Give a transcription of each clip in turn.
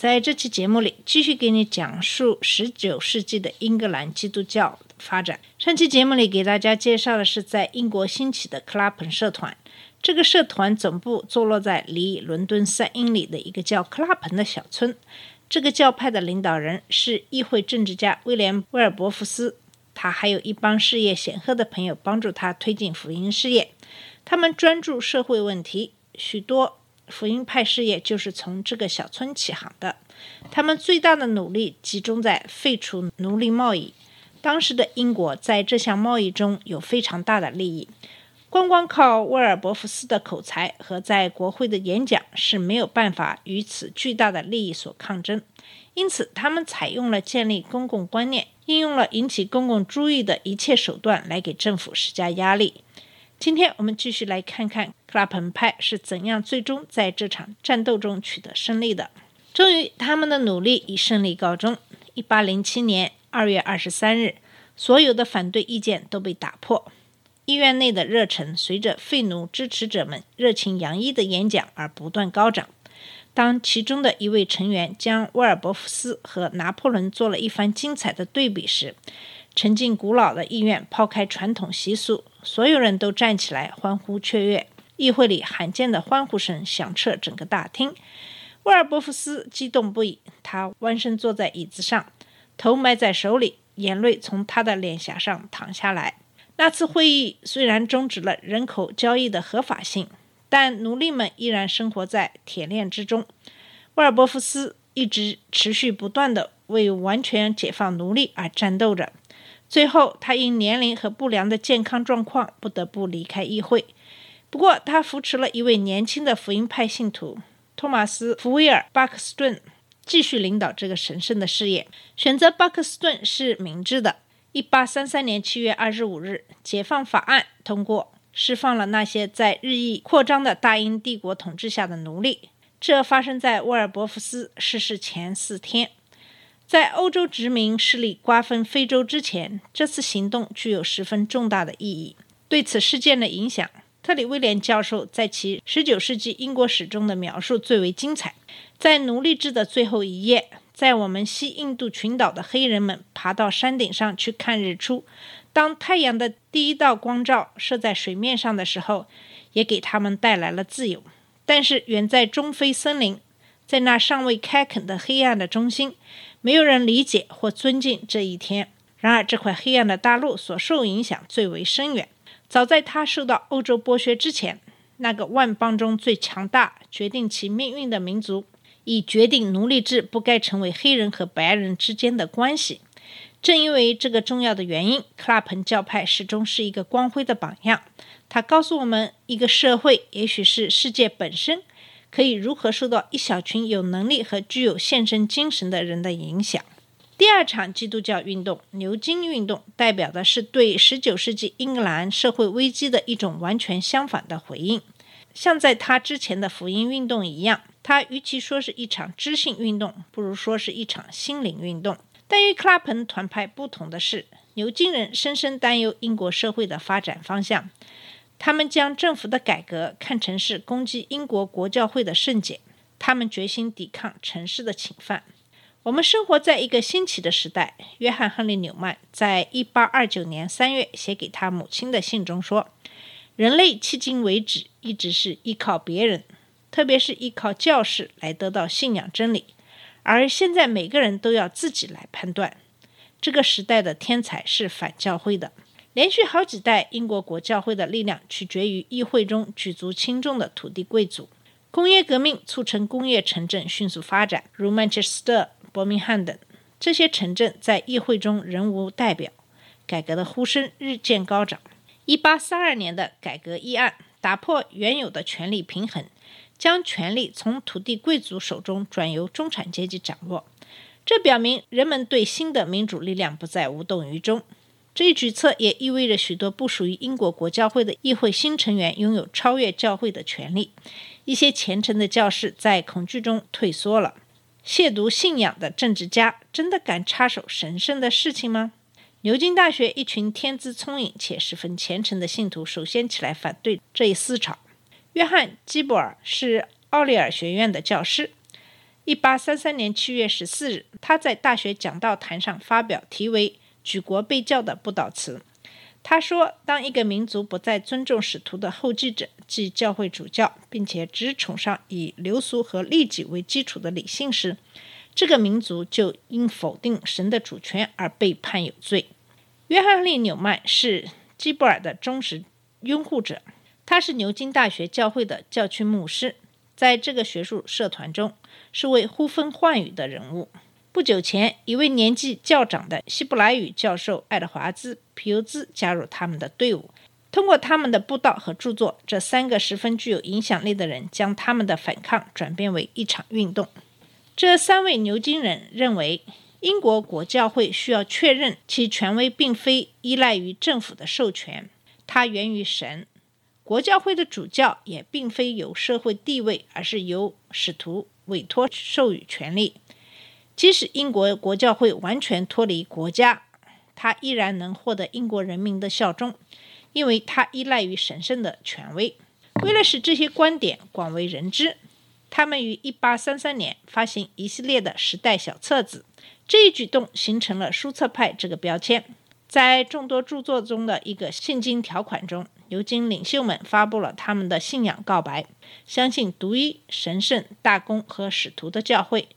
在这期节目里继续给你讲述十九世纪的英格兰基督教发展。上期节目里给大家介绍的是在英国兴起的克拉彭社团，这个社团总部坐落在离伦敦三英里的一个叫克拉彭的小村。这个教派的领导人是议会政治家威廉·威尔伯福斯，他还有一帮事业显赫的朋友帮助他推进福音事业。他们专注社会问题，许多福音派事业就是从这个小村起航的。他们最大的努力集中在废除奴隶贸易。当时的英国在这项贸易中有非常大的利益，光光靠威尔伯福斯的口才和在国会的演讲是没有办法与此巨大的利益所抗争。因此，他们采用了建立公共观念，应用了引起公共注意的一切手段来给政府施加压力。今天我们继续来看看克拉彭派是怎样最终在这场战斗中取得胜利的。终于，他们的努力以胜利告终。一八零七年二月二十三日，所有的反对意见都被打破。医院内的热忱随着废奴支持者们热情洋溢的演讲而不断高涨。当其中的一位成员将威尔伯福斯和拿破仑做了一番精彩的对比时，沉浸古老的医院抛开传统习俗，所有人都站起来欢呼雀跃。议会里罕见的欢呼声响彻整个大厅。威尔伯福斯激动不已，他弯身坐在椅子上，头埋在手里，眼泪从他的脸颊上淌下来。那次会议虽然终止了人口交易的合法性，但奴隶们依然生活在铁链之中。威尔伯福斯一直持续不断地为完全解放奴隶而战斗着。最后，他因年龄和不良的健康状况不得不离开议会。不过，他扶持了一位年轻的福音派信徒托马斯·福威尔·巴克斯顿，继续领导这个神圣的事业。选择巴克斯顿是明智的。一八三三年七月二十五日，解放法案通过，释放了那些在日益扩张的大英帝国统治下的奴隶。这发生在沃尔伯福斯逝世前四天。在欧洲殖民势力瓜分非洲之前，这次行动具有十分重大的意义。对此事件的影响，特里威廉教授在其19世纪英国史中的描述最为精彩。在奴隶制的最后一页，在我们西印度群岛的黑人们爬到山顶上去看日出，当太阳的第一道光照射在水面上的时候，也给他们带来了自由。但是，远在中非森林，在那尚未开垦的黑暗的中心，没有人理解或尊敬这一天。然而，这块黑暗的大陆所受影响最为深远。早在它受到欧洲剥削之前，那个万邦中最强大、决定其命运的民族，已决定奴隶制不该成为黑人和白人之间的关系。正因为这个重要的原因，克拉彭教派始终是一个光辉的榜样。他告诉我们，一个社会，也许是世界本身，可以如何受到一小群有能力和具有献身精神的人的影响。第二场基督教运动——牛津运动，代表的是对19世纪英格兰社会危机的一种完全相反的回应。像在他之前的福音运动一样，它与其说是一场知性运动，不如说是一场心灵运动。但与克拉彭团派不同的是，牛津人深深担忧英国社会的发展方向。他们将政府的改革看成是攻击英国国教会的圣洁，他们决心抵抗城市的侵犯。我们生活在一个新奇的时代。约翰·亨利·纽曼在1829年3月写给他母亲的信中说：“人类迄今为止一直是依靠别人，特别是依靠教士来得到信仰真理，而现在每个人都要自己来判断。这个时代的天才是反教会的。”连续好几代英国国教会的力量取决于议会中举足轻重的土地贵族。工业革命促成工业城镇迅速发展，如曼彻斯特、伯明翰等。这些城镇在议会中仍无代表，改革的呼声日渐高涨。1832年的改革议案打破原有的权力平衡，将权力从土地贵族手中转由中产阶级掌握。这表明人们对新的民主力量不再无动于衷。这一举措也意味着许多不属于英国国教会的议会新成员拥有超越教会的权利。一些虔诚的教士在恐惧中退缩了。亵渎信仰的政治家真的敢插手神圣的事情吗？牛津大学一群天资聪颖且十分虔诚的信徒首先起来反对这一思潮。约翰·基布尔是奥利尔学院的教师。一八三三年七月十四日，他在大学讲道坛上发表题为。举国被教的布道词，他说：“当一个民族不再尊重使徒的后继者，即教会主教，并且只崇尚以流俗和利己为基础的理性时，这个民族就因否定神的主权而被判有罪。”约翰利纽曼是基布尔的忠实拥护者，他是牛津大学教会的教区牧师，在这个学术社团中是位呼风唤雨的人物。不久前，一位年纪较长的希伯来语教授爱德华兹·皮尤兹加入他们的队伍。通过他们的布道和著作，这三个十分具有影响力的人将他们的反抗转变为一场运动。这三位牛津人认为，英国国教会需要确认其权威并非依赖于政府的授权，它源于神。国教会的主教也并非有社会地位，而是由使徒委托授予权力。即使英国国教会完全脱离国家，他依然能获得英国人民的效忠，因为他依赖于神圣的权威。为了使这些观点广为人知，他们于1833年发行一系列的时代小册子。这一举动形成了书册派这个标签。在众多著作中的一个信经条款中，牛津领袖们发布了他们的信仰告白：相信独一、神圣、大公和使徒的教会。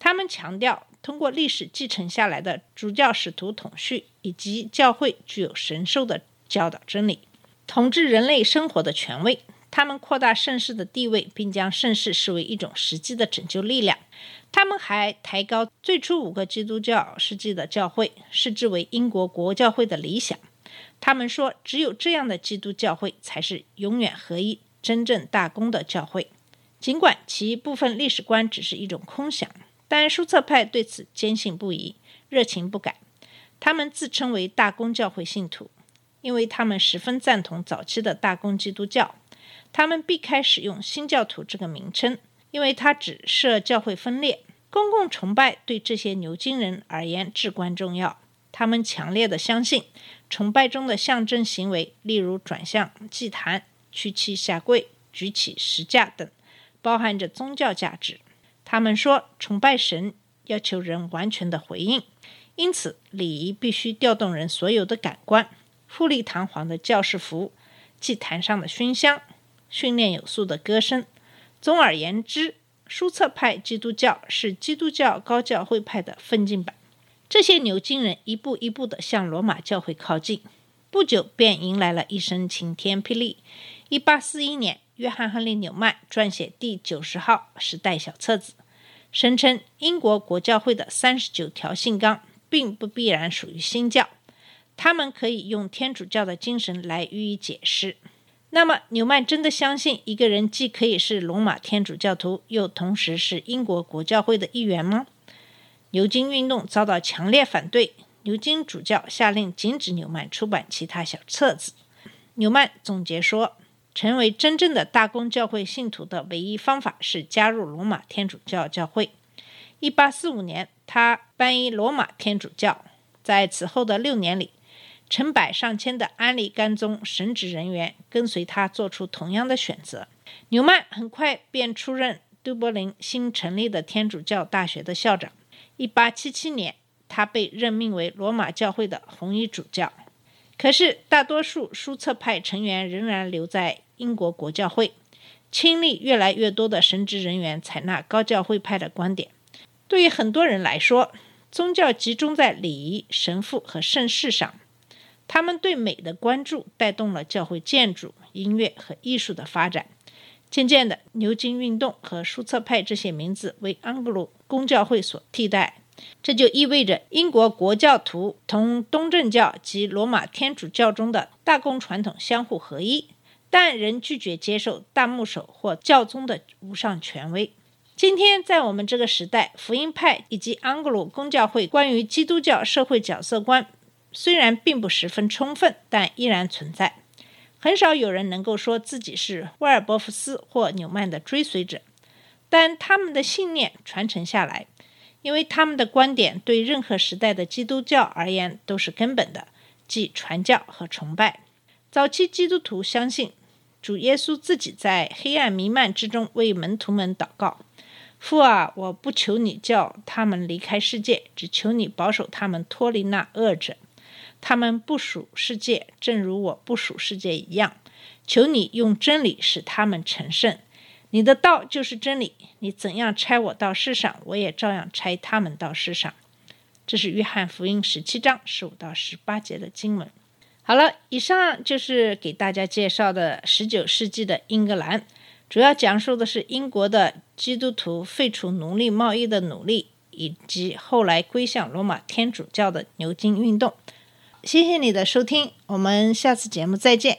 他们强调，通过历史继承下来的主教使徒统序以及教会具有神授的教导真理，统治人类生活的权威。他们扩大盛世的地位，并将盛世视为一种实际的拯救力量。他们还抬高最初五个基督教世纪的教会，视之为英国国教会的理想。他们说，只有这样的基督教会才是永远合一、真正大公的教会。尽管其部分历史观只是一种空想。但书册派对此坚信不疑，热情不改。他们自称为大公教会信徒，因为他们十分赞同早期的大公基督教。他们避开使用新教徒这个名称，因为它只涉教会分裂。公共崇拜对这些牛津人而言至关重要。他们强烈的相信，崇拜中的象征行为，例如转向祭坛、屈膝下跪、举起石架等，包含着宗教价值。他们说，崇拜神要求人完全的回应，因此礼仪必须调动人所有的感官。富丽堂皇的教士服、祭坛上的熏香、训练有素的歌声。总而言之，书册派基督教是基督教高教会派的奋进版。这些牛津人一步一步地向罗马教会靠近，不久便迎来了一声晴天霹雳。1841年。约翰·亨利·纽曼撰写第九十号时代小册子，声称英国国教会的三十九条信纲并不必然属于新教，他们可以用天主教的精神来予以解释。那么，纽曼真的相信一个人既可以是罗马天主教徒，又同时是英国国教会的一员吗？牛津运动遭到强烈反对，牛津主教下令禁止纽曼出版其他小册子。纽曼总结说。成为真正的大公教会信徒的唯一方法是加入罗马天主教教会。1845年，他皈依罗马天主教。在此后的六年里，成百上千的安利甘宗神职人员跟随他做出同样的选择。纽曼很快便出任都柏林新成立的天主教大学的校长。1877年，他被任命为罗马教会的红衣主教。可是，大多数书册派成员仍然留在英国国教会，亲历越来越多的神职人员采纳高教会派的观点。对于很多人来说，宗教集中在礼仪、神父和盛事上。他们对美的关注带动了教会建筑、音乐和艺术的发展。渐渐的，牛津运动和书册派这些名字为安格鲁公教会所替代。这就意味着英国国教徒同东正教及罗马天主教中的大公传统相互合一，但仍拒绝接受大牧首或教宗的无上权威。今天在我们这个时代，福音派以及安格鲁公教会关于基督教社会角色观虽然并不十分充分，但依然存在。很少有人能够说自己是威尔伯福斯或纽曼的追随者，但他们的信念传承下来，因为他们的观点对任何时代的基督教而言都是根本的，即传教和崇拜。早期基督徒相信，主耶稣自己在黑暗弥漫之中为门徒们祷告。父啊，我不求你叫他们离开世界，只求你保守他们脱离那恶者。他们不属世界，正如我不属世界一样。求你用真理使他们成圣。你的道就是真理。你怎样拆我到世上，我也照样拆他们到世上。这是约翰福音十七章十五到十八节的经文。好了，以上就是给大家介绍的十九世纪的英格兰。主要讲述的是英国的基督徒废除奴隶贸易的努力，以及后来归向罗马天主教的牛津运动。谢谢你的收听，我们下次节目再见。